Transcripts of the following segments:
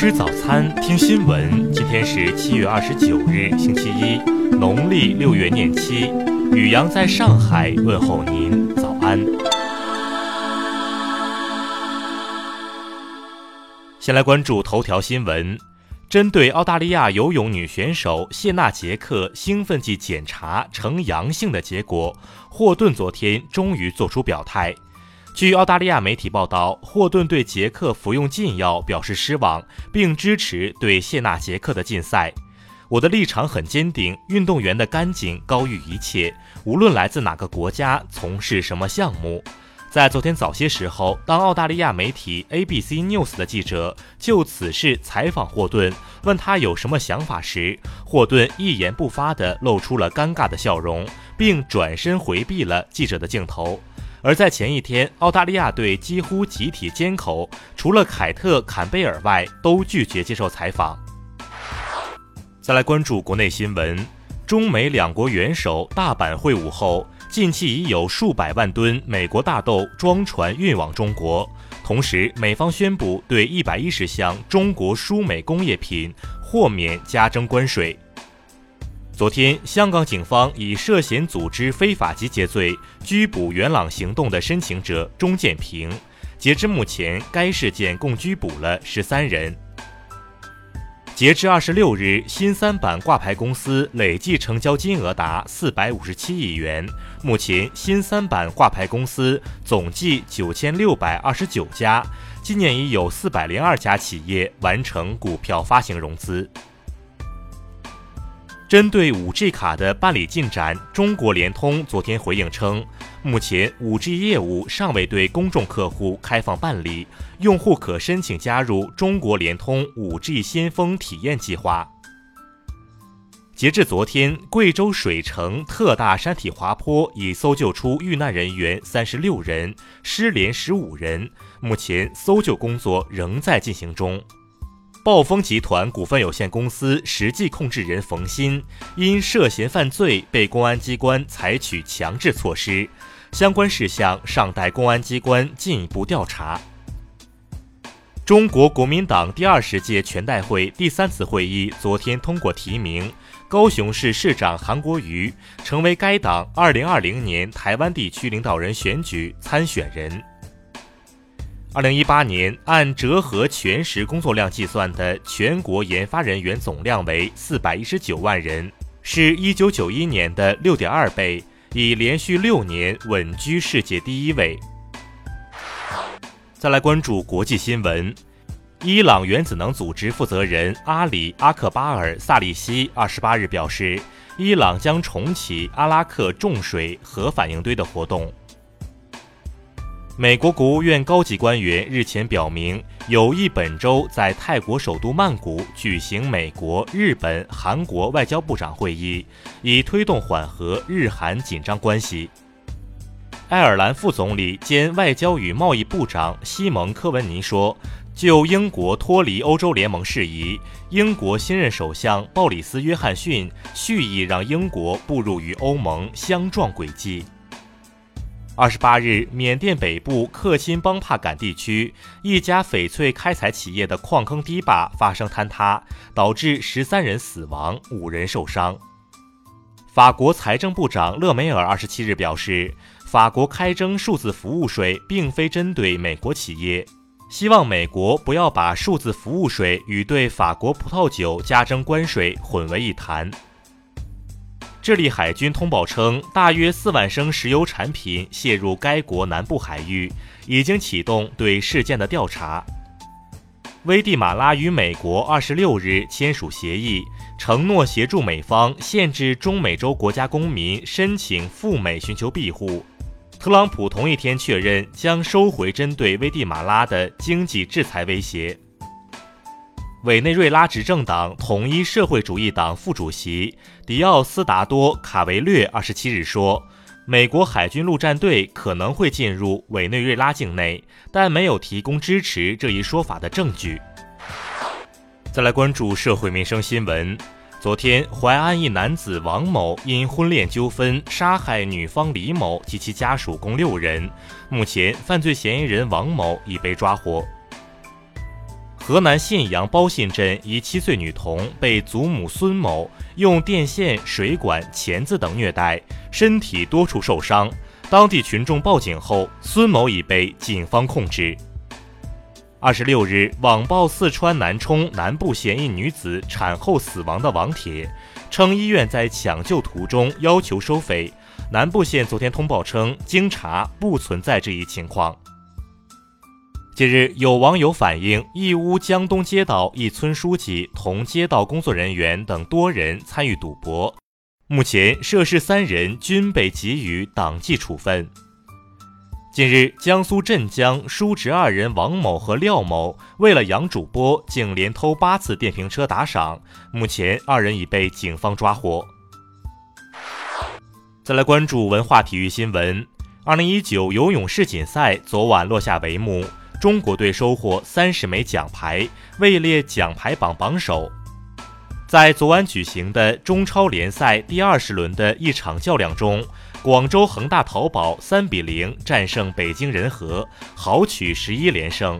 吃早餐，听新闻。今天是七月二十九日，星期一，农历六月廿七。雨阳在上海问候您，早安。先来关注头条新闻。针对澳大利亚游泳女选手谢娜杰克兴奋剂检查呈阳性的结果，霍顿昨天终于做出表态。据澳大利亚媒体报道，霍顿对杰克服用禁药表示失望，并支持对谢娜杰克的禁赛。我的立场很坚定，运动员的干净高于一切，无论来自哪个国家，从事什么项目。在昨天早些时候，当澳大利亚媒体 ABC News 的记者就此事采访霍顿，问他有什么想法时，霍顿一言不发地露出了尴尬的笑容，并转身回避了记者的镜头。而在前一天，澳大利亚队几乎集体缄口，除了凯特·坎贝尔外，都拒绝接受采访。再来关注国内新闻，中美两国元首大阪会晤后。近期已有数百万吨美国大豆装船运往中国，同时美方宣布对一百一十项中国输美工业品豁免加征关税。昨天，香港警方以涉嫌组织非法集结罪拘捕元朗行动的申请者钟建平，截至目前，该事件共拘捕了十三人。截至二十六日，新三板挂牌公司累计成交金额达四百五十七亿元。目前，新三板挂牌公司总计九千六百二十九家，今年已有四百零二家企业完成股票发行融资。针对五 G 卡的办理进展，中国联通昨天回应称，目前五 G 业务尚未对公众客户开放办理，用户可申请加入中国联通五 G 先锋体验计划。截至昨天，贵州水城特大山体滑坡已搜救出遇难人员三十六人，失联十五人，目前搜救工作仍在进行中。暴风集团股份有限公司实际控制人冯鑫因涉嫌犯罪被公安机关采取强制措施，相关事项尚待公安机关进一步调查。中国国民党第二十届全代会第三次会议昨天通过提名高雄市市长韩国瑜成为该党二零二零年台湾地区领导人选举参选人。二零一八年，按折合全时工作量计算的全国研发人员总量为四百一十九万人，是一九九一年的六点二倍，已连续六年稳居世界第一位。再来关注国际新闻，伊朗原子能组织负责人阿里阿克巴尔萨利希二十八日表示，伊朗将重启阿拉克重水核反应堆的活动。美国国务院高级官员日前表明，有意本周在泰国首都曼谷举行美国、日本、韩国外交部长会议，以推动缓和日韩紧张关系。爱尔兰副总理兼外交与贸易部长西蒙科文尼说：“就英国脱离欧洲联盟事宜，英国新任首相鲍里斯·约翰逊蓄意让英国步入与欧盟相撞轨迹。”二十八日，缅甸北部克钦邦帕敢地区一家翡翠开采企业的矿坑堤坝发生坍塌，导致十三人死亡，五人受伤。法国财政部长勒梅尔二十七日表示，法国开征数字服务税并非针对美国企业，希望美国不要把数字服务税与对法国葡萄酒加征关税混为一谈。智利海军通报称，大约四万升石油产品泄入该国南部海域，已经启动对事件的调查。危地马拉与美国二十六日签署协议，承诺协助美方限制中美洲国家公民申请赴美寻求庇护。特朗普同一天确认将收回针对危地马拉的经济制裁威胁。委内瑞拉执政党统一社会主义党副主席迪奥斯达多·卡维略二十七日说，美国海军陆战队可能会进入委内瑞拉境内，但没有提供支持这一说法的证据。再来关注社会民生新闻，昨天淮安一男子王某因婚恋纠纷杀害女方李某及其家属共六人，目前犯罪嫌疑人王某已被抓获。河南信阳包信镇一七岁女童被祖母孙某用电线、水管、钳子等虐待，身体多处受伤。当地群众报警后，孙某已被警方控制。二十六日，网曝四川南充南部嫌疑女子产后死亡的网帖，称医院在抢救途中要求收费。南部县昨天通报称，经查不存在这一情况。近日，有网友反映，义乌江东街道一村书记同街道工作人员等多人参与赌博，目前涉事三人均被给予党纪处分。近日，江苏镇江叔侄二人王某和廖某为了养主播，竟连偷八次电瓶车打赏，目前二人已被警方抓获。再来关注文化体育新闻，二零一九游泳世锦赛昨晚落下帷幕。中国队收获三十枚奖牌，位列奖牌榜榜首。在昨晚举行的中超联赛第二十轮的一场较量中，广州恒大淘宝三比零战胜北京人和，豪取十一连胜。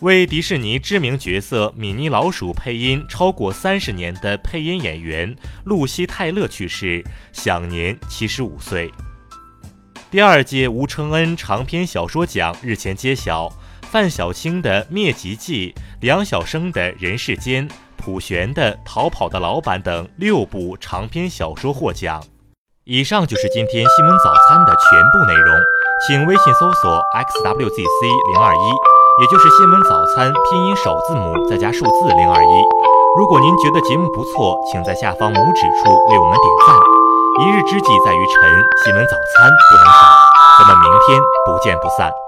为迪士尼知名角色米妮老鼠配音超过三十年的配音演员露西·泰勒去世，享年七十五岁。第二届吴承恩长篇小说奖日前揭晓，范小青的《灭极记》、梁晓声的《人世间》、普玄的《逃跑的老板》等六部长篇小说获奖。以上就是今天新闻早餐的全部内容，请微信搜索 xwzc 零二一，也就是新闻早餐拼音首字母再加数字零二一。如果您觉得节目不错，请在下方拇指处为我们点赞。一日之计在于晨，新闻早餐不能少，咱们明天不见不散。